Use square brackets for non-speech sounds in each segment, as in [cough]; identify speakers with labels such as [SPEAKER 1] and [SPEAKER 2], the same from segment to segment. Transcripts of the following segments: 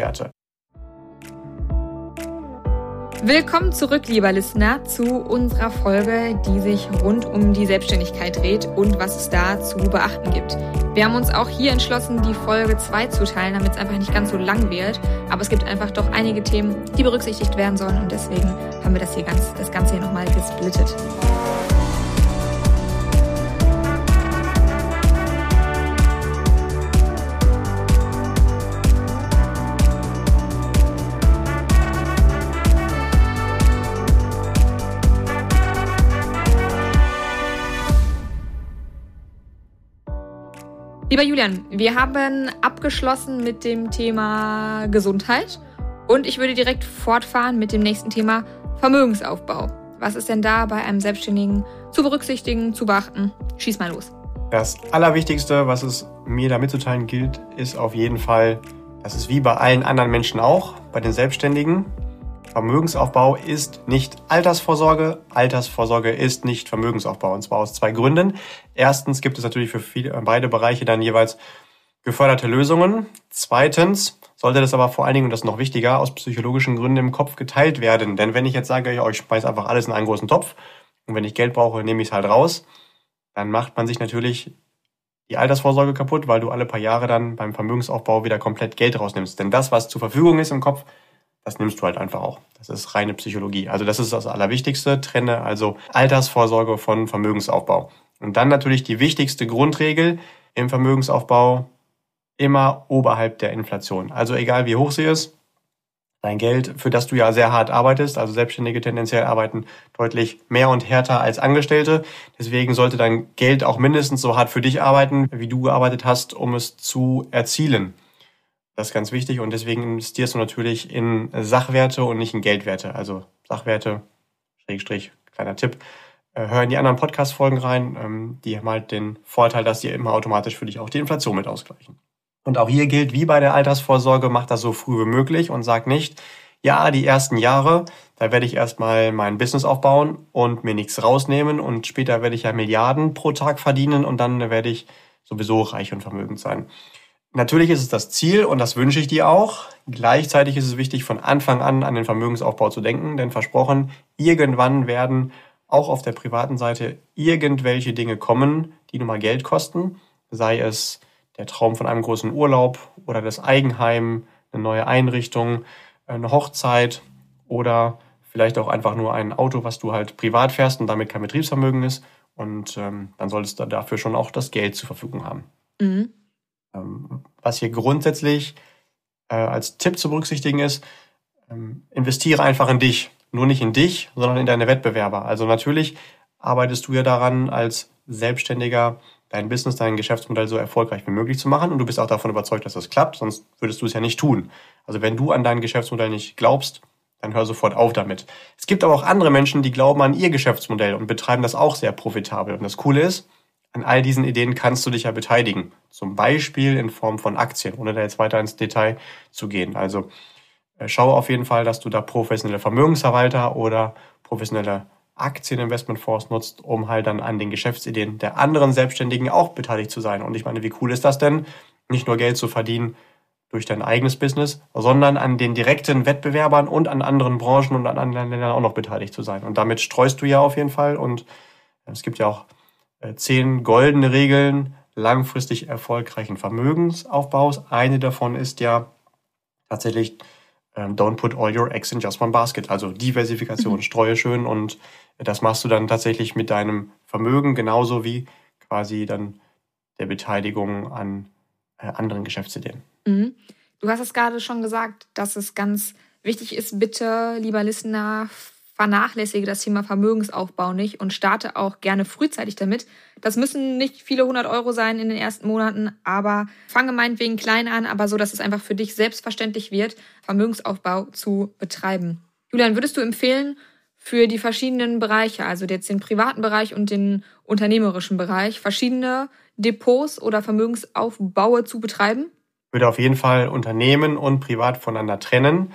[SPEAKER 1] Geldwerte.
[SPEAKER 2] Willkommen zurück, lieber Listener, zu unserer Folge, die sich rund um die Selbstständigkeit dreht und was es da zu beachten gibt. Wir haben uns auch hier entschlossen, die Folge 2 zu teilen, damit es einfach nicht ganz so lang wird. Aber es gibt einfach doch einige Themen, die berücksichtigt werden sollen und deswegen haben wir das hier ganz, das Ganze hier nochmal gesplittet. Lieber Julian, wir haben abgeschlossen mit dem Thema Gesundheit und ich würde direkt fortfahren mit dem nächsten Thema Vermögensaufbau. Was ist denn da bei einem Selbstständigen zu berücksichtigen, zu beachten? Schieß mal los.
[SPEAKER 1] Das Allerwichtigste, was es mir da mitzuteilen gilt, ist auf jeden Fall, dass es wie bei allen anderen Menschen auch, bei den Selbstständigen, Vermögensaufbau ist nicht Altersvorsorge, Altersvorsorge ist nicht Vermögensaufbau. Und zwar aus zwei Gründen. Erstens gibt es natürlich für viele, äh, beide Bereiche dann jeweils geförderte Lösungen. Zweitens sollte das aber vor allen Dingen, und das ist noch wichtiger, aus psychologischen Gründen im Kopf geteilt werden. Denn wenn ich jetzt sage, ich schmeiß einfach alles in einen großen Topf und wenn ich Geld brauche, nehme ich es halt raus, dann macht man sich natürlich die Altersvorsorge kaputt, weil du alle paar Jahre dann beim Vermögensaufbau wieder komplett Geld rausnimmst. Denn das, was zur Verfügung ist im Kopf, das nimmst du halt einfach auch. Das ist reine Psychologie. Also das ist das Allerwichtigste. Trenne also Altersvorsorge von Vermögensaufbau. Und dann natürlich die wichtigste Grundregel im Vermögensaufbau immer oberhalb der Inflation. Also egal wie hoch sie ist, dein Geld, für das du ja sehr hart arbeitest, also Selbstständige tendenziell arbeiten deutlich mehr und härter als Angestellte. Deswegen sollte dein Geld auch mindestens so hart für dich arbeiten, wie du gearbeitet hast, um es zu erzielen. Das ist ganz wichtig und deswegen investierst du natürlich in Sachwerte und nicht in Geldwerte. Also Sachwerte, Schrägstrich, kleiner Tipp. Äh, hör in die anderen Podcast-Folgen rein. Ähm, die haben halt den Vorteil, dass die immer automatisch für dich auch die Inflation mit ausgleichen. Und auch hier gilt, wie bei der Altersvorsorge, mach das so früh wie möglich und sag nicht, ja, die ersten Jahre, da werde ich erstmal mein Business aufbauen und mir nichts rausnehmen und später werde ich ja Milliarden pro Tag verdienen und dann werde ich sowieso reich und vermögend sein. Natürlich ist es das Ziel und das wünsche ich dir auch. Gleichzeitig ist es wichtig, von Anfang an an den Vermögensaufbau zu denken, denn versprochen, irgendwann werden auch auf der privaten Seite irgendwelche Dinge kommen, die nun mal Geld kosten, sei es der Traum von einem großen Urlaub oder das Eigenheim, eine neue Einrichtung, eine Hochzeit oder vielleicht auch einfach nur ein Auto, was du halt privat fährst und damit kein Betriebsvermögen ist. Und ähm, dann solltest du dafür schon auch das Geld zur Verfügung haben. Mhm. Ähm, was hier grundsätzlich äh, als Tipp zu berücksichtigen ist, ähm, investiere einfach in dich. Nur nicht in dich, sondern in deine Wettbewerber. Also natürlich arbeitest du ja daran, als Selbstständiger dein Business, dein Geschäftsmodell so erfolgreich wie möglich zu machen. Und du bist auch davon überzeugt, dass das klappt, sonst würdest du es ja nicht tun. Also wenn du an dein Geschäftsmodell nicht glaubst, dann hör sofort auf damit. Es gibt aber auch andere Menschen, die glauben an ihr Geschäftsmodell und betreiben das auch sehr profitabel. Und das Coole ist, an all diesen Ideen kannst du dich ja beteiligen. Zum Beispiel in Form von Aktien, ohne da jetzt weiter ins Detail zu gehen. Also äh, schau auf jeden Fall, dass du da professionelle Vermögensverwalter oder professionelle Aktieninvestmentfonds nutzt, um halt dann an den Geschäftsideen der anderen Selbstständigen auch beteiligt zu sein. Und ich meine, wie cool ist das denn, nicht nur Geld zu verdienen durch dein eigenes Business, sondern an den direkten Wettbewerbern und an anderen Branchen und an anderen Ländern auch noch beteiligt zu sein. Und damit streust du ja auf jeden Fall. Und es gibt ja auch äh, zehn goldene Regeln langfristig erfolgreichen Vermögensaufbaus. Eine davon ist ja tatsächlich ähm, don't put all your eggs in just one basket. Also Diversifikation, mhm. streue schön und das machst du dann tatsächlich mit deinem Vermögen genauso wie quasi dann der Beteiligung an äh, anderen Geschäftsideen.
[SPEAKER 2] Mhm. Du hast es gerade schon gesagt, dass es ganz wichtig ist, bitte, lieber Listener, vernachlässige das Thema Vermögensaufbau nicht und starte auch gerne frühzeitig damit. Das müssen nicht viele hundert Euro sein in den ersten Monaten, aber fange meinetwegen klein an, aber so, dass es einfach für dich selbstverständlich wird, Vermögensaufbau zu betreiben. Julian, würdest du empfehlen, für die verschiedenen Bereiche, also jetzt den privaten Bereich und den unternehmerischen Bereich, verschiedene Depots oder Vermögensaufbaue zu betreiben?
[SPEAKER 1] Ich würde auf jeden Fall Unternehmen und Privat voneinander trennen.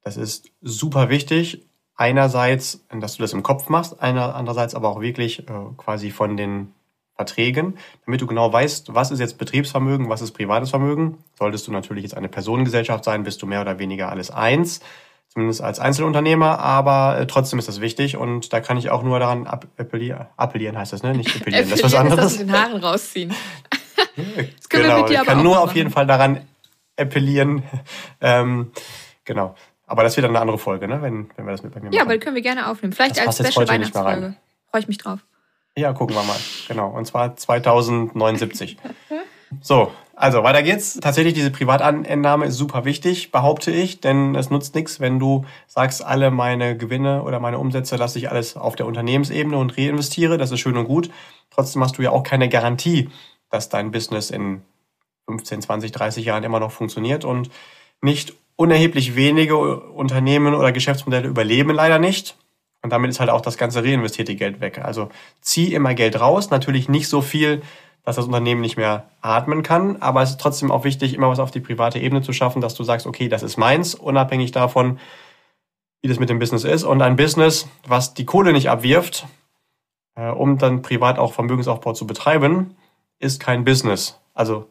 [SPEAKER 1] Das ist super wichtig einerseits, dass du das im Kopf machst, einer, andererseits aber auch wirklich äh, quasi von den Verträgen, damit du genau weißt, was ist jetzt Betriebsvermögen, was ist privates Vermögen. Solltest du natürlich jetzt eine Personengesellschaft sein, bist du mehr oder weniger alles eins, zumindest als Einzelunternehmer, aber äh, trotzdem ist das wichtig und da kann ich auch nur daran appellieren, appellieren heißt das, ne? Nicht appellieren, das ist was anderes. Ist das
[SPEAKER 2] den Haaren rausziehen. [laughs]
[SPEAKER 1] das können genau, wir mit dir aber ich kann nur machen. auf jeden Fall daran appellieren, [laughs] ähm, genau. Aber das wird dann eine andere Folge, ne? wenn, wenn wir das mit bei mir machen.
[SPEAKER 2] Ja, aber die können wir gerne aufnehmen. Vielleicht das als Special Weihnachtsfolge. Freue ich mich drauf.
[SPEAKER 1] Ja, gucken wir mal. Genau. Und zwar 2079. so, also weiter geht's. Tatsächlich, diese Privatannahme ist super wichtig, behaupte ich, denn es nutzt nichts, wenn du sagst, alle meine Gewinne oder meine Umsätze lasse ich alles auf der Unternehmensebene und reinvestiere. Das ist schön und gut. Trotzdem hast du ja auch keine Garantie, dass dein Business in 15, 20, 30 Jahren immer noch funktioniert und nicht unerheblich wenige Unternehmen oder Geschäftsmodelle überleben leider nicht. Und damit ist halt auch das ganze reinvestierte Geld weg. Also zieh immer Geld raus, natürlich nicht so viel, dass das Unternehmen nicht mehr atmen kann, aber es ist trotzdem auch wichtig, immer was auf die private Ebene zu schaffen, dass du sagst, okay, das ist meins, unabhängig davon, wie das mit dem Business ist. Und ein Business, was die Kohle nicht abwirft, äh, um dann privat auch Vermögensaufbau zu betreiben, ist kein Business. Also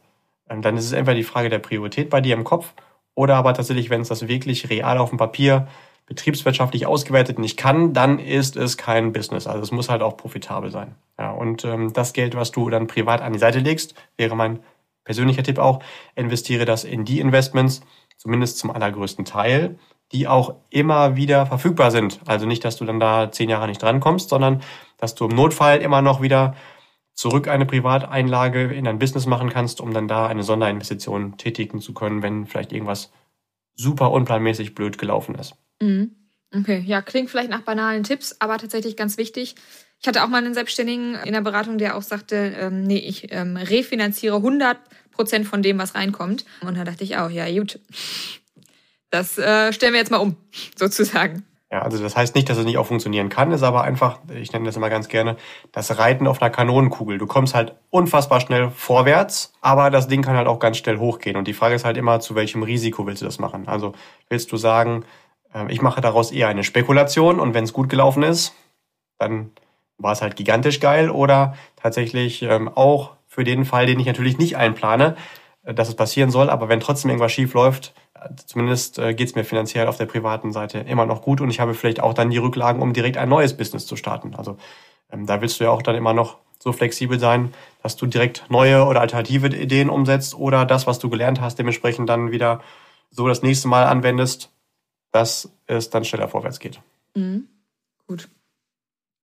[SPEAKER 1] ähm, dann ist es entweder die Frage der Priorität bei dir im Kopf oder aber tatsächlich, wenn es das wirklich real auf dem Papier betriebswirtschaftlich ausgewertet nicht kann, dann ist es kein Business. Also es muss halt auch profitabel sein. Ja, und ähm, das Geld, was du dann privat an die Seite legst, wäre mein persönlicher Tipp auch, investiere das in die Investments, zumindest zum allergrößten Teil, die auch immer wieder verfügbar sind. Also nicht, dass du dann da zehn Jahre nicht drankommst, sondern dass du im Notfall immer noch wieder zurück eine Privateinlage in ein Business machen kannst, um dann da eine Sonderinvestition tätigen zu können, wenn vielleicht irgendwas super unplanmäßig blöd gelaufen ist.
[SPEAKER 2] Mhm. Okay, ja, klingt vielleicht nach banalen Tipps, aber tatsächlich ganz wichtig. Ich hatte auch mal einen Selbstständigen in der Beratung, der auch sagte, ähm, nee, ich ähm, refinanziere 100 Prozent von dem, was reinkommt. Und da dachte ich auch, ja, gut, das äh, stellen wir jetzt mal um, [laughs] sozusagen.
[SPEAKER 1] Ja, also das heißt nicht, dass es nicht auch funktionieren kann, ist aber einfach, ich nenne das immer ganz gerne, das Reiten auf einer Kanonenkugel. Du kommst halt unfassbar schnell vorwärts, aber das Ding kann halt auch ganz schnell hochgehen. Und die Frage ist halt immer, zu welchem Risiko willst du das machen? Also willst du sagen, ähm, ich mache daraus eher eine Spekulation und wenn es gut gelaufen ist, dann war es halt gigantisch geil oder tatsächlich ähm, auch für den Fall, den ich natürlich nicht einplane, äh, dass es passieren soll, aber wenn trotzdem irgendwas schief läuft, zumindest äh, geht es mir finanziell auf der privaten Seite immer noch gut und ich habe vielleicht auch dann die Rücklagen, um direkt ein neues Business zu starten. Also ähm, da willst du ja auch dann immer noch so flexibel sein, dass du direkt neue oder alternative Ideen umsetzt oder das, was du gelernt hast, dementsprechend dann wieder so das nächste Mal anwendest, dass es dann schneller vorwärts geht.
[SPEAKER 2] Mhm. Gut.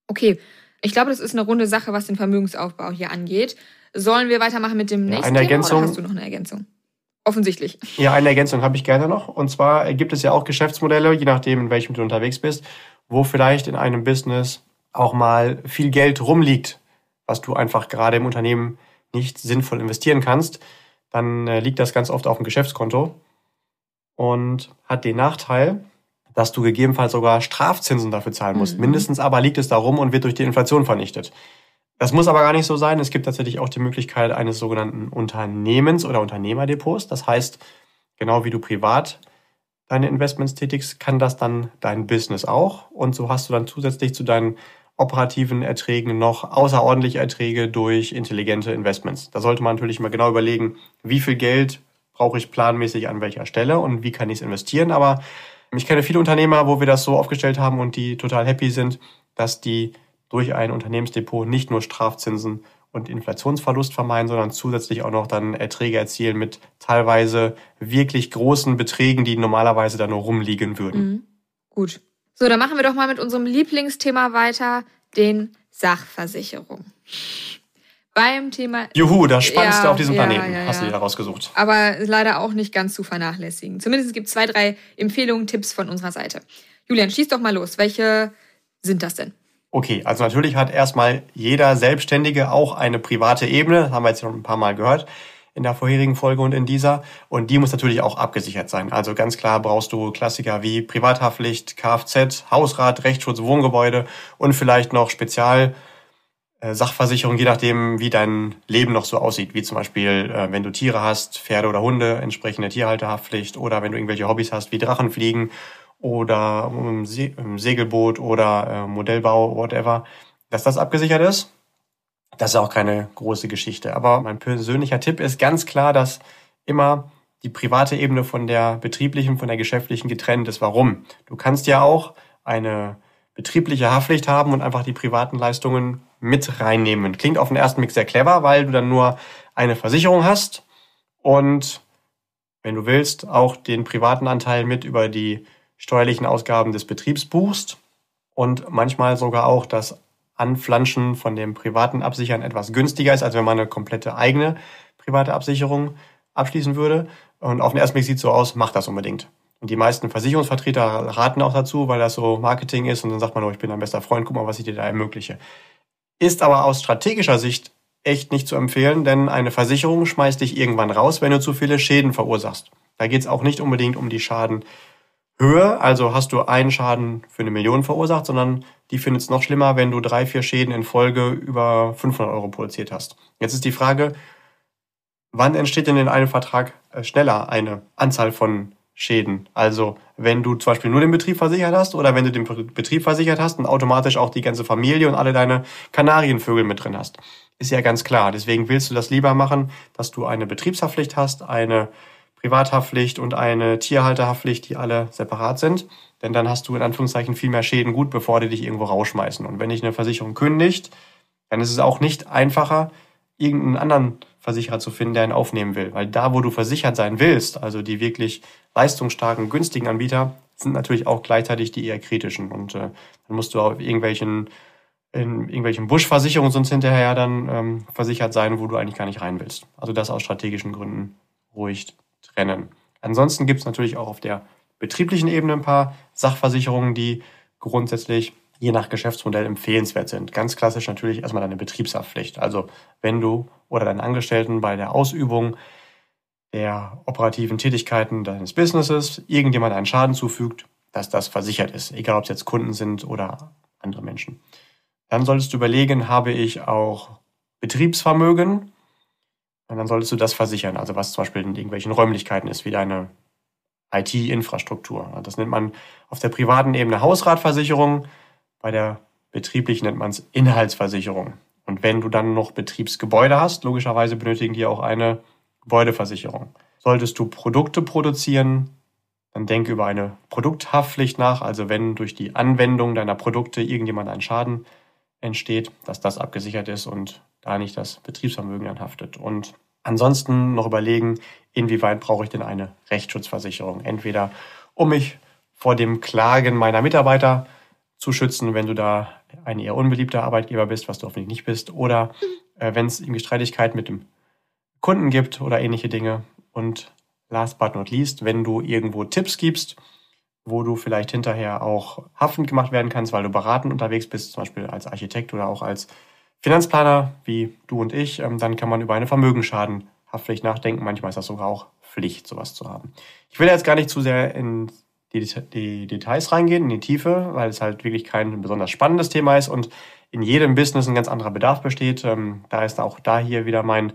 [SPEAKER 2] Okay, ich glaube, das ist eine runde Sache, was den Vermögensaufbau hier angeht. Sollen wir weitermachen mit dem nächsten
[SPEAKER 1] ja, eine Ergänzung, Thema
[SPEAKER 2] oder hast du noch eine Ergänzung? Offensichtlich.
[SPEAKER 1] Ja, eine Ergänzung habe ich gerne noch. Und zwar gibt es ja auch Geschäftsmodelle, je nachdem, in welchem du unterwegs bist, wo vielleicht in einem Business auch mal viel Geld rumliegt, was du einfach gerade im Unternehmen nicht sinnvoll investieren kannst. Dann äh, liegt das ganz oft auf dem Geschäftskonto und hat den Nachteil, dass du gegebenenfalls sogar Strafzinsen dafür zahlen musst. Mhm. Mindestens aber liegt es darum und wird durch die Inflation vernichtet. Das muss aber gar nicht so sein. Es gibt tatsächlich auch die Möglichkeit eines sogenannten Unternehmens- oder Unternehmerdepots. Das heißt, genau wie du privat deine Investments tätigst, kann das dann dein Business auch. Und so hast du dann zusätzlich zu deinen operativen Erträgen noch außerordentliche Erträge durch intelligente Investments. Da sollte man natürlich mal genau überlegen, wie viel Geld brauche ich planmäßig an welcher Stelle und wie kann ich es investieren. Aber ich kenne viele Unternehmer, wo wir das so aufgestellt haben und die total happy sind, dass die durch ein Unternehmensdepot nicht nur Strafzinsen und Inflationsverlust vermeiden, sondern zusätzlich auch noch dann Erträge erzielen mit teilweise wirklich großen Beträgen, die normalerweise da nur rumliegen würden.
[SPEAKER 2] Mhm. Gut. So, dann machen wir doch mal mit unserem Lieblingsthema weiter, den Sachversicherungen. Beim Thema.
[SPEAKER 1] Juhu, das Spannendste ja, auf diesem Planeten ja, ja, hast du dir rausgesucht.
[SPEAKER 2] Aber leider auch nicht ganz zu vernachlässigen. Zumindest gibt es zwei, drei Empfehlungen, Tipps von unserer Seite. Julian, schieß doch mal los. Welche sind das denn?
[SPEAKER 1] Okay, also natürlich hat erstmal jeder Selbstständige auch eine private Ebene, das haben wir jetzt schon ein paar Mal gehört in der vorherigen Folge und in dieser. Und die muss natürlich auch abgesichert sein. Also ganz klar brauchst du Klassiker wie Privathaftpflicht, Kfz, Hausrat, Rechtsschutz, Wohngebäude und vielleicht noch Spezial äh, je nachdem, wie dein Leben noch so aussieht. Wie zum Beispiel, äh, wenn du Tiere hast, Pferde oder Hunde, entsprechende Tierhalterhaftpflicht oder wenn du irgendwelche Hobbys hast, wie Drachenfliegen oder im, Se im Segelboot oder äh, Modellbau, whatever, dass das abgesichert ist. Das ist auch keine große Geschichte. Aber mein persönlicher Tipp ist ganz klar, dass immer die private Ebene von der betrieblichen, von der geschäftlichen getrennt ist. Warum? Du kannst ja auch eine betriebliche Haftpflicht haben und einfach die privaten Leistungen mit reinnehmen. Klingt auf den ersten Blick sehr clever, weil du dann nur eine Versicherung hast und wenn du willst, auch den privaten Anteil mit über die steuerlichen Ausgaben des Betriebs buchst und manchmal sogar auch das Anflanschen von dem privaten Absichern etwas günstiger ist, als wenn man eine komplette eigene private Absicherung abschließen würde. Und auf den ersten Blick sieht es so aus, mach das unbedingt. Und die meisten Versicherungsvertreter raten auch dazu, weil das so Marketing ist und dann sagt man, oh, ich bin dein bester Freund, guck mal, was ich dir da ermögliche. Ist aber aus strategischer Sicht echt nicht zu empfehlen, denn eine Versicherung schmeißt dich irgendwann raus, wenn du zu viele Schäden verursachst. Da geht es auch nicht unbedingt um die Schadenhöhe, also hast du einen Schaden für eine Million verursacht, sondern die findet es noch schlimmer, wenn du drei, vier Schäden in Folge über 500 Euro produziert hast. Jetzt ist die Frage, wann entsteht denn in einem Vertrag äh, schneller eine Anzahl von Schäden. Also wenn du zum Beispiel nur den Betrieb versichert hast oder wenn du den Betrieb versichert hast und automatisch auch die ganze Familie und alle deine Kanarienvögel mit drin hast. Ist ja ganz klar. Deswegen willst du das lieber machen, dass du eine Betriebshaftpflicht hast, eine Privathaftpflicht und eine Tierhalterhaftpflicht, die alle separat sind. Denn dann hast du in Anführungszeichen viel mehr Schäden gut, bevor die dich irgendwo rausschmeißen. Und wenn dich eine Versicherung kündigt, dann ist es auch nicht einfacher, irgendeinen anderen Versicherer zu finden, der ihn aufnehmen will. Weil da, wo du versichert sein willst, also die wirklich leistungsstarken, günstigen Anbieter, sind natürlich auch gleichzeitig die eher kritischen. Und äh, dann musst du auf irgendwelchen in irgendwelchen Buschversicherungen sonst hinterher dann ähm, versichert sein, wo du eigentlich gar nicht rein willst. Also das aus strategischen Gründen ruhig trennen. Ansonsten gibt es natürlich auch auf der betrieblichen Ebene ein paar Sachversicherungen, die grundsätzlich je nach Geschäftsmodell empfehlenswert sind. Ganz klassisch natürlich erstmal deine Betriebshaftpflicht. Also wenn du oder deinen Angestellten bei der Ausübung der operativen Tätigkeiten deines Businesses irgendjemand einen Schaden zufügt, dass das versichert ist, egal ob es jetzt Kunden sind oder andere Menschen. Dann solltest du überlegen, habe ich auch Betriebsvermögen? Und dann solltest du das versichern, also was zum Beispiel in irgendwelchen Räumlichkeiten ist, wie deine IT-Infrastruktur. Das nennt man auf der privaten Ebene Hausratversicherung, bei der betrieblichen nennt man es Inhaltsversicherung. Und wenn du dann noch Betriebsgebäude hast, logischerweise benötigen die auch eine Gebäudeversicherung. Solltest du Produkte produzieren, dann denke über eine Produkthaftpflicht nach, also wenn durch die Anwendung deiner Produkte irgendjemand einen Schaden entsteht, dass das abgesichert ist und da nicht das Betriebsvermögen anhaftet. Und ansonsten noch überlegen, inwieweit brauche ich denn eine Rechtsschutzversicherung? Entweder um mich vor dem Klagen meiner Mitarbeiter zu schützen, wenn du da ein eher unbeliebter Arbeitgeber bist, was du hoffentlich nicht bist, oder äh, wenn es irgendwie Streitigkeiten mit dem Kunden gibt oder ähnliche Dinge. Und last but not least, wenn du irgendwo Tipps gibst, wo du vielleicht hinterher auch haftend gemacht werden kannst, weil du beratend unterwegs bist, zum Beispiel als Architekt oder auch als Finanzplaner, wie du und ich, ähm, dann kann man über eine Vermögensschadenhaftpflicht nachdenken. Manchmal ist das sogar auch Pflicht, sowas zu haben. Ich will jetzt gar nicht zu sehr in die, die Details reingehen, in die Tiefe, weil es halt wirklich kein besonders spannendes Thema ist und in jedem Business ein ganz anderer Bedarf besteht. Ähm, da ist auch da hier wieder mein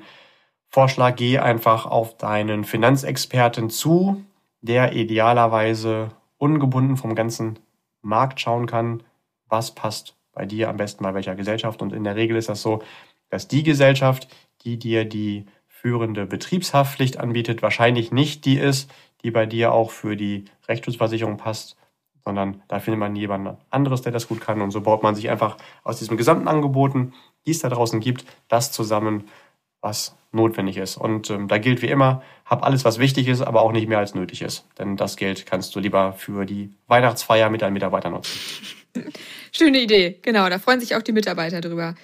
[SPEAKER 1] Vorschlag, geh einfach auf deinen Finanzexperten zu, der idealerweise ungebunden vom ganzen Markt schauen kann, was passt bei dir am besten bei welcher Gesellschaft. Und in der Regel ist das so, dass die Gesellschaft, die dir die führende Betriebshaftpflicht anbietet, wahrscheinlich nicht die ist, die bei dir auch für die Rechtsschutzversicherung passt, sondern da findet man jemand anderes, der das gut kann. Und so baut man sich einfach aus diesem gesamten Angeboten, die es da draußen gibt, das zusammen, was notwendig ist. Und ähm, da gilt wie immer, hab alles, was wichtig ist, aber auch nicht mehr als nötig ist. Denn das Geld kannst du lieber für die Weihnachtsfeier mit deinen Mitarbeitern nutzen. [laughs]
[SPEAKER 2] Schöne Idee, genau. Da freuen sich auch die Mitarbeiter drüber.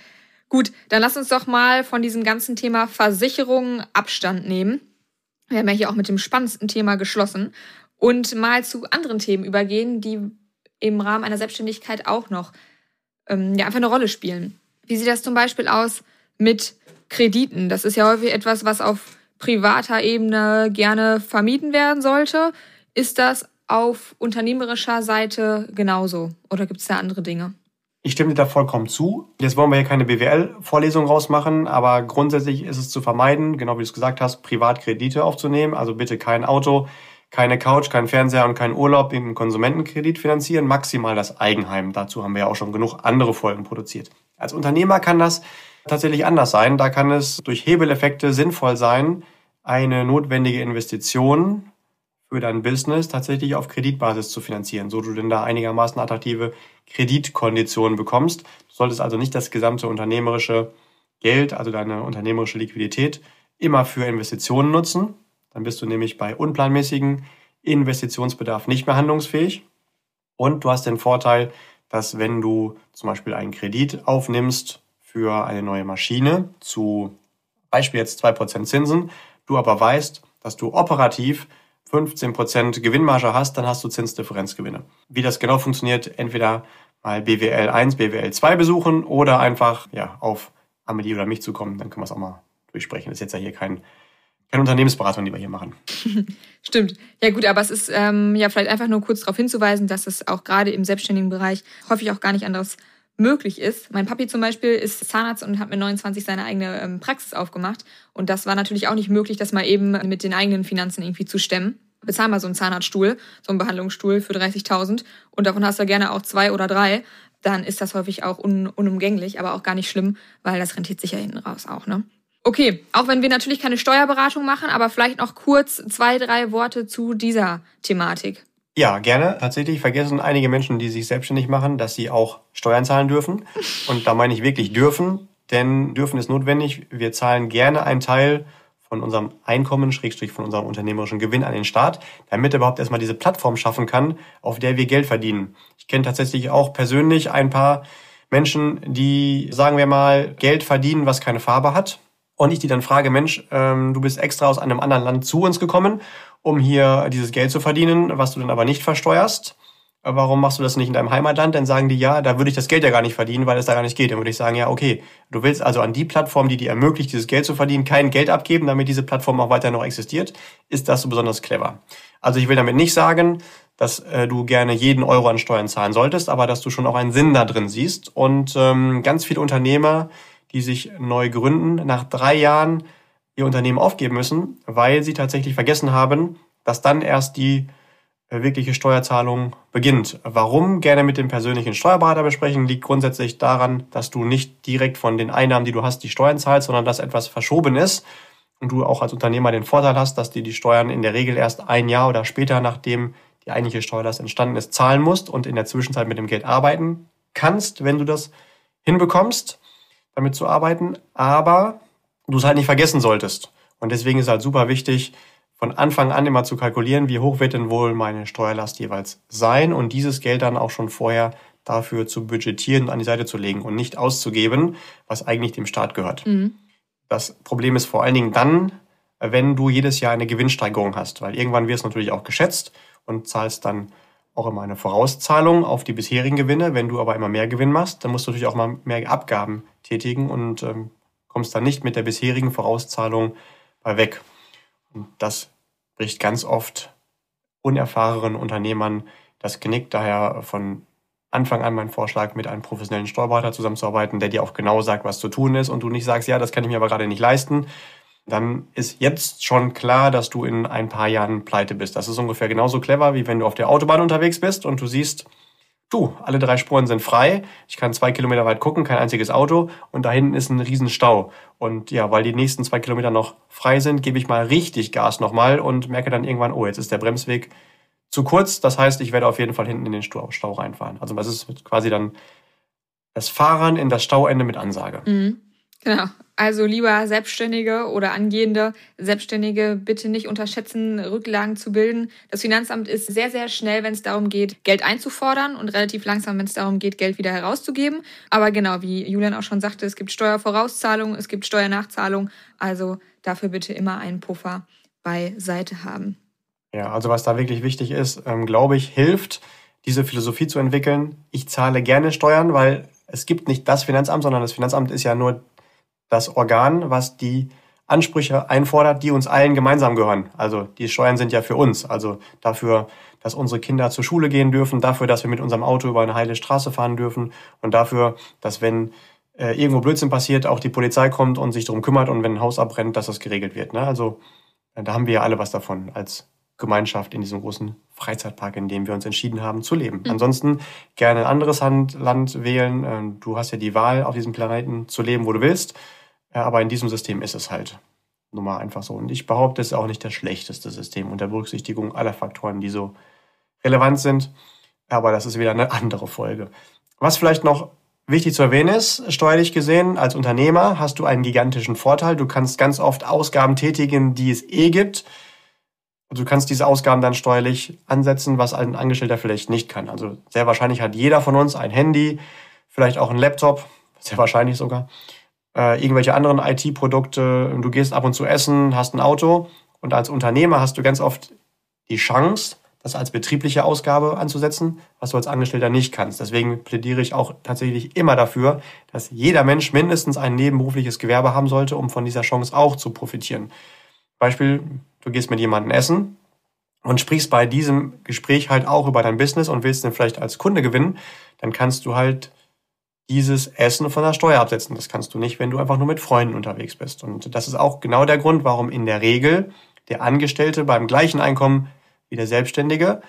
[SPEAKER 2] Gut, dann lass uns doch mal von diesem ganzen Thema Versicherungen Abstand nehmen. Wir haben ja hier auch mit dem spannendsten Thema geschlossen und mal zu anderen Themen übergehen, die im Rahmen einer Selbstständigkeit auch noch ähm, ja, einfach eine Rolle spielen. Wie sieht das zum Beispiel aus mit Krediten. Das ist ja häufig etwas, was auf privater Ebene gerne vermieden werden sollte. Ist das auf unternehmerischer Seite genauso oder gibt es da andere Dinge?
[SPEAKER 1] Ich stimme dir da vollkommen zu. Jetzt wollen wir hier keine BWL-Vorlesung rausmachen, aber grundsätzlich ist es zu vermeiden, genau wie du es gesagt hast, Privatkredite aufzunehmen. Also bitte kein Auto, keine Couch, kein Fernseher und kein Urlaub im Konsumentenkredit finanzieren, maximal das Eigenheim. Dazu haben wir ja auch schon genug andere Folgen produziert. Als Unternehmer kann das tatsächlich anders sein. Da kann es durch Hebeleffekte sinnvoll sein, eine notwendige Investition für dein Business tatsächlich auf Kreditbasis zu finanzieren, so du denn da einigermaßen attraktive Kreditkonditionen bekommst. Du solltest also nicht das gesamte unternehmerische Geld, also deine unternehmerische Liquidität, immer für Investitionen nutzen. Dann bist du nämlich bei unplanmäßigen Investitionsbedarf nicht mehr handlungsfähig. Und du hast den Vorteil, dass wenn du zum Beispiel einen Kredit aufnimmst für eine neue Maschine zu Beispiel jetzt 2% Zinsen, du aber weißt, dass du operativ 15% Gewinnmarge hast, dann hast du Zinsdifferenzgewinne. Wie das genau funktioniert, entweder mal BWL 1, BWL 2 besuchen oder einfach ja, auf Amelie oder mich zu kommen, dann können wir es auch mal durchsprechen. Das ist jetzt ja hier kein, keine Unternehmensberatung, die wir hier machen. [laughs]
[SPEAKER 2] Stimmt. Ja gut, aber es ist ähm, ja vielleicht einfach nur kurz darauf hinzuweisen, dass es auch gerade im selbstständigen Bereich häufig auch gar nicht anderes möglich ist. Mein Papi zum Beispiel ist Zahnarzt und hat mit 29 seine eigene ähm, Praxis aufgemacht. Und das war natürlich auch nicht möglich, das mal eben mit den eigenen Finanzen irgendwie zu stemmen. Bezahl mal so einen Zahnarztstuhl, so einen Behandlungsstuhl für 30.000 und davon hast du gerne auch zwei oder drei. Dann ist das häufig auch un unumgänglich, aber auch gar nicht schlimm, weil das rentiert sich ja hinten raus auch, ne? Okay, auch wenn wir natürlich keine Steuerberatung machen, aber vielleicht noch kurz zwei, drei Worte zu dieser Thematik.
[SPEAKER 1] Ja, gerne. Tatsächlich vergessen einige Menschen, die sich selbstständig machen, dass sie auch Steuern zahlen dürfen. Und da meine ich wirklich dürfen, denn dürfen ist notwendig. Wir zahlen gerne einen Teil von unserem Einkommen, Schrägstrich von unserem unternehmerischen Gewinn an den Staat, damit er überhaupt erstmal diese Plattform schaffen kann, auf der wir Geld verdienen. Ich kenne tatsächlich auch persönlich ein paar Menschen, die, sagen wir mal, Geld verdienen, was keine Farbe hat. Und ich die dann frage, Mensch, ähm, du bist extra aus einem anderen Land zu uns gekommen um hier dieses Geld zu verdienen, was du dann aber nicht versteuerst. Warum machst du das nicht in deinem Heimatland? Dann sagen die, ja, da würde ich das Geld ja gar nicht verdienen, weil es da gar nicht geht. Dann würde ich sagen, ja, okay, du willst also an die Plattform, die dir ermöglicht, dieses Geld zu verdienen, kein Geld abgeben, damit diese Plattform auch weiter noch existiert. Ist das so besonders clever? Also ich will damit nicht sagen, dass äh, du gerne jeden Euro an Steuern zahlen solltest, aber dass du schon auch einen Sinn da drin siehst. Und ähm, ganz viele Unternehmer, die sich neu gründen, nach drei Jahren ihr Unternehmen aufgeben müssen, weil sie tatsächlich vergessen haben, dass dann erst die äh, wirkliche Steuerzahlung beginnt. Warum gerne mit dem persönlichen Steuerberater besprechen, liegt grundsätzlich daran, dass du nicht direkt von den Einnahmen, die du hast, die Steuern zahlst, sondern dass etwas verschoben ist und du auch als Unternehmer den Vorteil hast, dass du die Steuern in der Regel erst ein Jahr oder später, nachdem die eigentliche Steuerlast entstanden ist, zahlen musst und in der Zwischenzeit mit dem Geld arbeiten kannst, wenn du das hinbekommst, damit zu arbeiten. Aber du es halt nicht vergessen solltest. Und deswegen ist halt super wichtig, von Anfang an immer zu kalkulieren, wie hoch wird denn wohl meine Steuerlast jeweils sein und dieses Geld dann auch schon vorher dafür zu budgetieren und an die Seite zu legen und nicht auszugeben, was eigentlich dem Staat gehört. Mhm. Das Problem ist vor allen Dingen dann, wenn du jedes Jahr eine Gewinnsteigerung hast, weil irgendwann wird es natürlich auch geschätzt und zahlst dann auch immer eine Vorauszahlung auf die bisherigen Gewinne. Wenn du aber immer mehr Gewinn machst, dann musst du natürlich auch mal mehr Abgaben tätigen und ähm, kommst dann nicht mit der bisherigen Vorauszahlung bei weg. Und das bricht ganz oft unerfahrenen Unternehmern das Genick. Daher von Anfang an mein Vorschlag, mit einem professionellen Steuerberater zusammenzuarbeiten, der dir auch genau sagt, was zu tun ist und du nicht sagst, ja, das kann ich mir aber gerade nicht leisten. Dann ist jetzt schon klar, dass du in ein paar Jahren pleite bist. Das ist ungefähr genauso clever, wie wenn du auf der Autobahn unterwegs bist und du siehst, du, alle drei Spuren sind frei, ich kann zwei Kilometer weit gucken, kein einziges Auto und da hinten ist ein Riesenstau. Und ja, weil die nächsten zwei Kilometer noch frei sind, gebe ich mal richtig Gas nochmal und merke dann irgendwann, oh, jetzt ist der Bremsweg zu kurz. Das heißt, ich werde auf jeden Fall hinten in den Stau, reinfahren. Also das ist quasi dann das Fahren in das Stauende mit Ansage.
[SPEAKER 2] Mhm. Genau. Also lieber Selbstständige oder angehende Selbstständige bitte nicht unterschätzen, Rücklagen zu bilden. Das Finanzamt ist sehr, sehr schnell, wenn es darum geht, Geld einzufordern und relativ langsam, wenn es darum geht, Geld wieder herauszugeben. Aber genau, wie Julian auch schon sagte, es gibt Steuervorauszahlung, es gibt Steuernachzahlung. Also dafür bitte immer einen Puffer beiseite haben.
[SPEAKER 1] Ja, also was da wirklich wichtig ist, ähm, glaube ich, hilft, diese Philosophie zu entwickeln. Ich zahle gerne Steuern, weil es gibt nicht das Finanzamt, sondern das Finanzamt ist ja nur das Organ, was die Ansprüche einfordert, die uns allen gemeinsam gehören. Also die Steuern sind ja für uns. Also dafür, dass unsere Kinder zur Schule gehen dürfen, dafür, dass wir mit unserem Auto über eine heile Straße fahren dürfen und dafür, dass wenn äh, irgendwo Blödsinn passiert, auch die Polizei kommt und sich darum kümmert und wenn ein Haus abbrennt, dass das geregelt wird. Ne? Also äh, da haben wir ja alle was davon als Gemeinschaft in diesem großen Freizeitpark, in dem wir uns entschieden haben zu leben. Mhm. Ansonsten gerne ein anderes Land wählen. Ähm, du hast ja die Wahl, auf diesem Planeten zu leben, wo du willst. Aber in diesem System ist es halt nun mal einfach so. Und ich behaupte, es ist auch nicht das schlechteste System unter Berücksichtigung aller Faktoren, die so relevant sind. Aber das ist wieder eine andere Folge. Was vielleicht noch wichtig zu erwähnen ist, steuerlich gesehen, als Unternehmer hast du einen gigantischen Vorteil. Du kannst ganz oft Ausgaben tätigen, die es eh gibt. Du kannst diese Ausgaben dann steuerlich ansetzen, was ein Angestellter vielleicht nicht kann. Also sehr wahrscheinlich hat jeder von uns ein Handy, vielleicht auch ein Laptop, sehr wahrscheinlich sogar, äh, irgendwelche anderen IT-Produkte. Du gehst ab und zu essen, hast ein Auto und als Unternehmer hast du ganz oft die Chance, das als betriebliche Ausgabe anzusetzen, was du als Angestellter nicht kannst. Deswegen plädiere ich auch tatsächlich immer dafür, dass jeder Mensch mindestens ein nebenberufliches Gewerbe haben sollte, um von dieser Chance auch zu profitieren. Beispiel, du gehst mit jemandem essen und sprichst bei diesem Gespräch halt auch über dein Business und willst den vielleicht als Kunde gewinnen, dann kannst du halt dieses Essen von der Steuer absetzen. Das kannst du nicht, wenn du einfach nur mit Freunden unterwegs bist. Und das ist auch genau der Grund, warum in der Regel der Angestellte beim gleichen Einkommen wie der Selbstständige,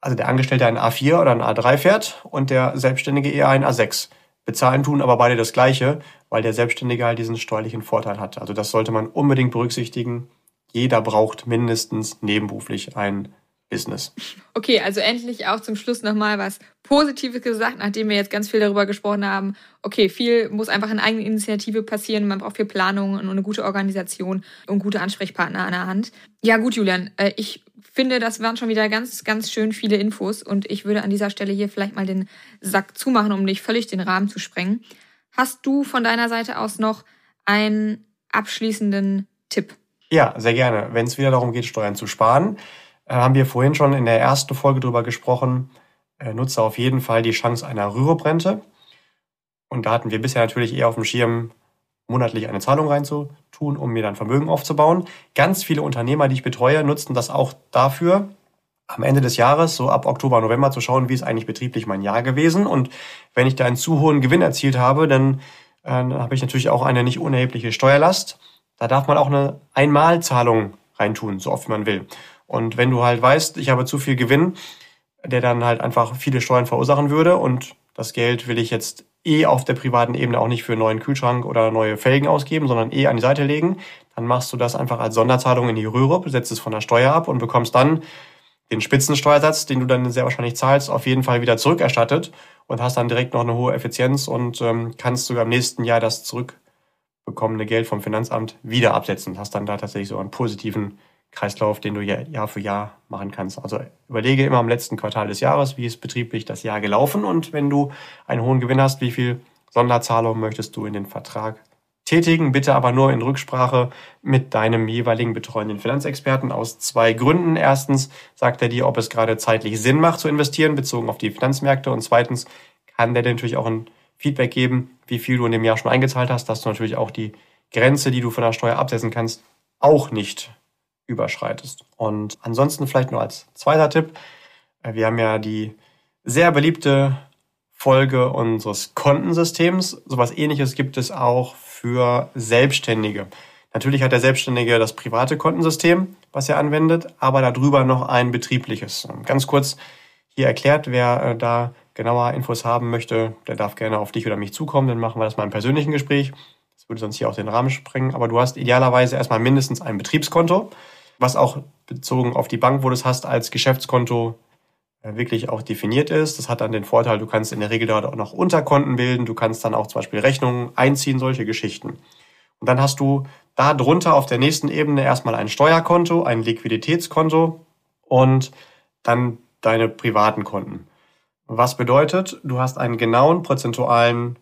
[SPEAKER 1] also der Angestellte ein A4 oder ein A3 fährt und der Selbstständige eher ein A6. Bezahlen tun aber beide das Gleiche, weil der Selbstständige halt diesen steuerlichen Vorteil hat. Also das sollte man unbedingt berücksichtigen. Jeder braucht mindestens nebenberuflich ein Business.
[SPEAKER 2] Okay, also endlich auch zum Schluss nochmal was Positives gesagt, nachdem wir jetzt ganz viel darüber gesprochen haben. Okay, viel muss einfach in eigener Initiative passieren. Man braucht viel Planung und eine gute Organisation und gute Ansprechpartner an der Hand. Ja, gut, Julian, äh, ich finde, das waren schon wieder ganz, ganz schön viele Infos und ich würde an dieser Stelle hier vielleicht mal den Sack zumachen, um nicht völlig den Rahmen zu sprengen. Hast du von deiner Seite aus noch einen abschließenden Tipp?
[SPEAKER 1] Ja, sehr gerne. Wenn es wieder darum geht, Steuern zu sparen, haben wir vorhin schon in der ersten Folge drüber gesprochen, äh, nutze auf jeden Fall die Chance einer Rüruprente. Und da hatten wir bisher natürlich eher auf dem Schirm, monatlich eine Zahlung reinzutun, um mir dann Vermögen aufzubauen. Ganz viele Unternehmer, die ich betreue, nutzen das auch dafür, am Ende des Jahres, so ab Oktober, November, zu schauen, wie ist eigentlich betrieblich mein Jahr gewesen. Und wenn ich da einen zu hohen Gewinn erzielt habe, dann, äh, dann habe ich natürlich auch eine nicht unerhebliche Steuerlast. Da darf man auch eine Einmalzahlung reintun, so oft man will. Und wenn du halt weißt, ich habe zu viel Gewinn, der dann halt einfach viele Steuern verursachen würde und das Geld will ich jetzt eh auf der privaten Ebene auch nicht für einen neuen Kühlschrank oder neue Felgen ausgeben, sondern eh an die Seite legen, dann machst du das einfach als Sonderzahlung in die Röhre, setzt es von der Steuer ab und bekommst dann den Spitzensteuersatz, den du dann sehr wahrscheinlich zahlst, auf jeden Fall wieder zurückerstattet und hast dann direkt noch eine hohe Effizienz und ähm, kannst sogar im nächsten Jahr das zurückbekommene Geld vom Finanzamt wieder absetzen. Hast dann da tatsächlich so einen positiven Kreislauf, den du Jahr für Jahr machen kannst. Also überlege immer am letzten Quartal des Jahres, wie ist betrieblich das Jahr gelaufen und wenn du einen hohen Gewinn hast, wie viel Sonderzahlung möchtest du in den Vertrag tätigen, bitte aber nur in Rücksprache mit deinem jeweiligen betreuenden Finanzexperten aus zwei Gründen. Erstens sagt er dir, ob es gerade zeitlich Sinn macht zu investieren, bezogen auf die Finanzmärkte. Und zweitens kann der dir natürlich auch ein Feedback geben, wie viel du in dem Jahr schon eingezahlt hast, dass du natürlich auch die Grenze, die du von der Steuer absetzen kannst, auch nicht überschreitest. Und ansonsten vielleicht nur als zweiter Tipp. Äh, wir haben ja die sehr beliebte Folge unseres Kontensystems. Sowas ähnliches gibt es auch für Selbstständige. Natürlich hat der Selbstständige das private Kontensystem, was er anwendet, aber darüber noch ein betriebliches. Ganz kurz hier erklärt, wer äh, da genauer Infos haben möchte, der darf gerne auf dich oder mich zukommen, dann machen wir das mal im persönlichen Gespräch. Das würde sonst hier auch den Rahmen sprengen, aber du hast idealerweise erstmal mindestens ein Betriebskonto was auch bezogen auf die Bank, wo du es hast, als Geschäftskonto äh, wirklich auch definiert ist. Das hat dann den Vorteil, du kannst in der Regel dort auch noch Unterkonten bilden, du kannst dann auch zum Beispiel Rechnungen einziehen, solche Geschichten. Und dann hast du da drunter auf der nächsten Ebene erstmal ein Steuerkonto, ein Liquiditätskonto und dann deine privaten Konten. Was bedeutet, du hast einen genauen prozentualen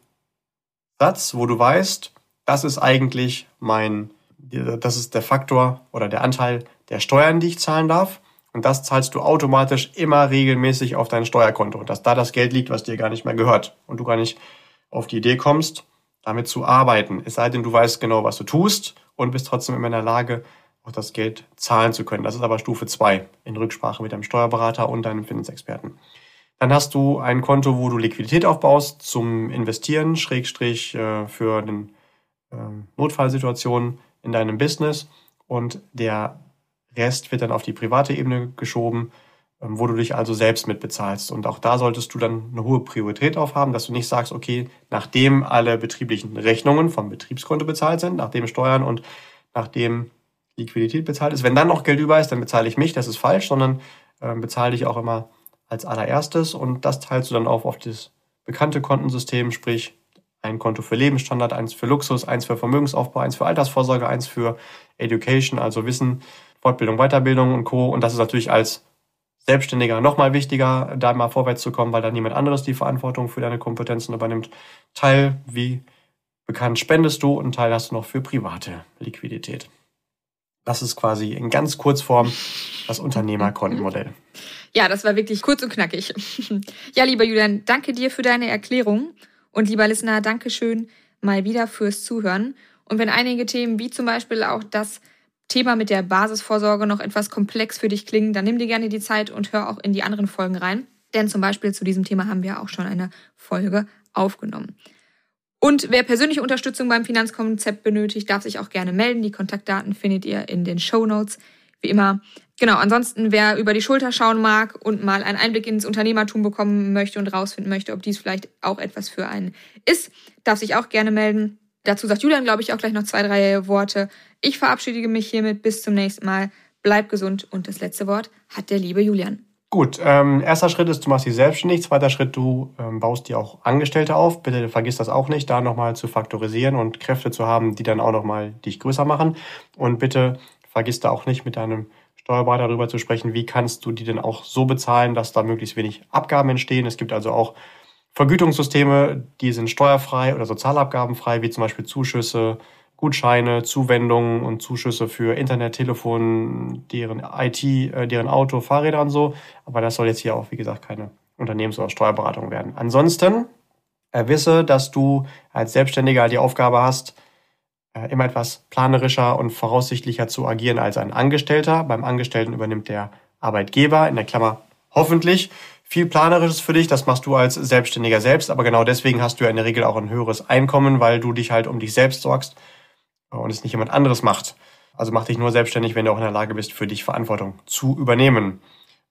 [SPEAKER 1] Satz, wo du weißt, das ist eigentlich mein das ist der Faktor oder der Anteil der Steuern, die ich zahlen darf. Und das zahlst du automatisch immer regelmäßig auf dein Steuerkonto, dass da das Geld liegt, was dir gar nicht mehr gehört und du gar nicht auf die Idee kommst, damit zu arbeiten. Es sei denn, du weißt genau, was du tust und bist trotzdem immer in der Lage, auch das Geld zahlen zu können. Das ist aber Stufe zwei in Rücksprache mit deinem Steuerberater und deinem Finanzexperten. Dann hast du ein Konto, wo du Liquidität aufbaust zum Investieren, Schrägstrich äh, für eine ähm, Notfallsituation in deinem Business und der Rest wird dann auf die private Ebene geschoben. ähm, wo du dich also selbst mitbezahlst. Und auch da solltest du dann eine hohe Priorität drauf haben, dass du nicht sagst, okay, nachdem alle betrieblichen Rechnungen vom Betriebskonto bezahlt sind, nachdem Steuern und nachdem Liquidität bezahlt ist, wenn dann noch Geld über ist, dann bezahle ich mich, das ist falsch, sondern äh, bezahle dich auch immer als allererstes und das teilst du dann auf auf das bekannte Kontensystem, sprich ein Konto für Lebensstandard, eins für Luxus, eins für Vermögensaufbau, eins für Altersvorsorge, eins für Education, also Wissen, Fortbildung, Weiterbildung und Co. Und das ist natürlich als Selbstständiger nochmal wichtiger, da mal vorwärts zu kommen, weil dann niemand anderes die Verantwortung für deine Kompetenzen übernimmt. Teil, wie bekannt, spendest du und Teil hast du noch für private Liquidität. Das ist quasi in ganz Kurzform das Unternehmerkontenmodell.
[SPEAKER 2] Ja, das war wirklich kurz und knackig. [laughs] Ja, lieber Julian, danke dir für deine Erklärung. Und lieber Listener, danke schön mal wieder fürs Zuhören. Und wenn einige Themen, wie zum Beispiel auch das Thema mit der Basisvorsorge noch etwas komplex für dich klingen, dann nimm dir gerne die Zeit und hör auch in die anderen Folgen rein. Denn zum Beispiel zu diesem Thema haben wir auch schon eine Folge aufgenommen. Und wer persönliche Unterstützung beim Finanzkonzept benötigt, darf sich auch gerne melden. Die Kontaktdaten findet ihr in den Show Notes. Wie immer. Genau, ansonsten, wer über die Schulter schauen mag und mal einen Einblick ins Unternehmertum bekommen möchte und rausfinden möchte, ob dies vielleicht auch etwas für einen ist, darf sich auch gerne melden. Dazu sagt Julian, glaube ich, auch gleich noch zwei, drei Worte. Ich verabschiede mich hiermit. Bis zum nächsten Mal. Bleib gesund. Und das letzte Wort hat der liebe Julian.
[SPEAKER 1] Gut, ähm, erster Schritt ist, du machst dich selbstständig. Zweiter Schritt, du ähm, baust dir auch Angestellte auf. Bitte vergiss das auch nicht, da nochmal zu faktorisieren und Kräfte zu haben, die dann auch nochmal dich größer machen. Und bitte vergiss da auch nicht, mit deinem Steuerberater darüber zu sprechen, wie kannst du die denn auch so bezahlen, dass da möglichst wenig Abgaben entstehen. Es gibt also auch Vergütungssysteme, die sind steuerfrei oder sozialabgabenfrei, wie zum Beispiel Zuschüsse, Gutscheine, Zuwendungen und Zuschüsse für Internet, Telefon, deren IT, äh, deren Auto, Fahrräder und so. Aber das soll jetzt hier auch, wie gesagt, keine Unternehmens- oder Steuerberatung werden. Ansonsten äh, wisse, dass du als Selbstständiger die Aufgabe hast, immer etwas planerischer und voraussichtlicher zu agieren als ein Angestellter. Beim Angestellten übernimmt der Arbeitgeber in der Klammer hoffentlich viel Planerisches für dich. Das machst du als Selbstständiger selbst. Aber genau deswegen hast du ja in der Regel auch ein höheres Einkommen, weil du dich halt um dich selbst sorgst und es nicht jemand anderes macht. Also mach dich nur selbstständig, wenn du auch in der Lage bist, für dich Verantwortung zu übernehmen.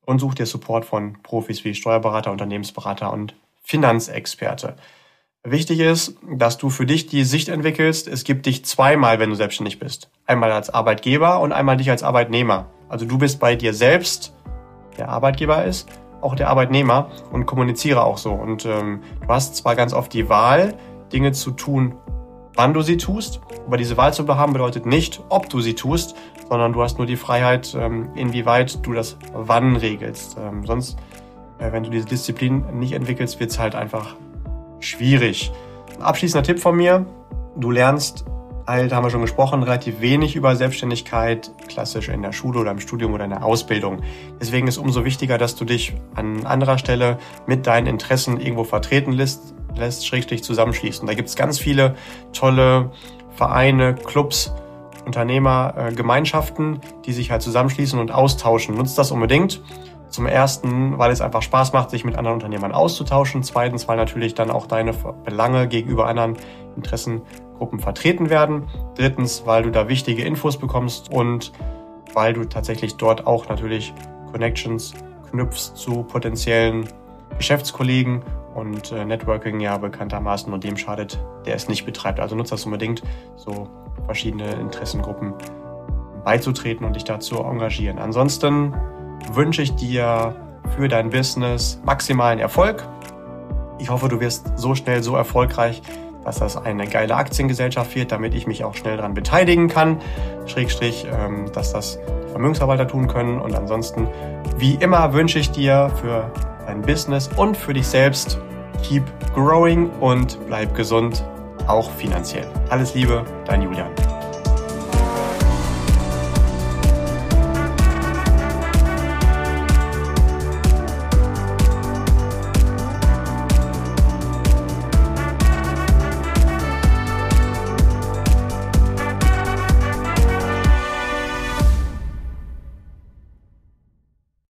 [SPEAKER 1] Und such dir Support von Profis wie Steuerberater, Unternehmensberater und Finanzexperte. Wichtig ist, dass du für dich die Sicht entwickelst, es gibt dich zweimal, wenn du selbstständig bist. Einmal als Arbeitgeber und einmal dich als Arbeitnehmer. Also du bist bei dir selbst, der Arbeitgeber ist, auch der Arbeitnehmer und kommuniziere auch so. Und ähm, du hast zwar ganz oft die Wahl, Dinge zu tun, wann du sie tust, aber diese Wahl zu haben bedeutet nicht, ob du sie tust, sondern du hast nur die Freiheit, ähm, inwieweit du das wann regelst. Ähm, sonst, äh, wenn du diese Disziplin nicht entwickelst, wird es halt einfach schwierig. Abschließender Tipp von mir, du lernst halt, haben wir schon gesprochen, relativ wenig über Selbstständigkeit, klassisch in der Schule oder im Studium oder in der Ausbildung. Deswegen ist umso wichtiger, dass du dich an anderer Stelle mit deinen Interessen irgendwo vertreten lässt, lässt schrägstrich zusammenschließt. Und da gibt es ganz viele tolle Vereine, Clubs, Unternehmer, äh, die sich halt zusammenschließen und austauschen. Nutzt das unbedingt. Zum ersten, weil es einfach Spaß macht, sich mit anderen Unternehmern auszutauschen. Zweitens, weil natürlich dann auch deine Belange gegenüber anderen Interessengruppen vertreten werden. Drittens, weil du da wichtige Infos bekommst und weil du tatsächlich dort auch natürlich Connections knüpfst zu potenziellen Geschäftskollegen und äh, Networking ja bekanntermaßen nur dem schadet, der es nicht betreibt. Also nutzt das unbedingt, so verschiedene Interessengruppen beizutreten und dich dazu engagieren. Ansonsten wünsche ich dir für dein Business maximalen Erfolg. Ich hoffe, du wirst so schnell so erfolgreich, dass das eine geile Aktiengesellschaft wird, damit ich mich auch schnell daran beteiligen kann. Schrägstrich, ähm, dass das Vermögensverwalter tun können. Und ansonsten, wie immer, wünsche ich dir für dein Business und für dich selbst, keep growing und bleib gesund, auch finanziell. Alles Liebe, dein Julian.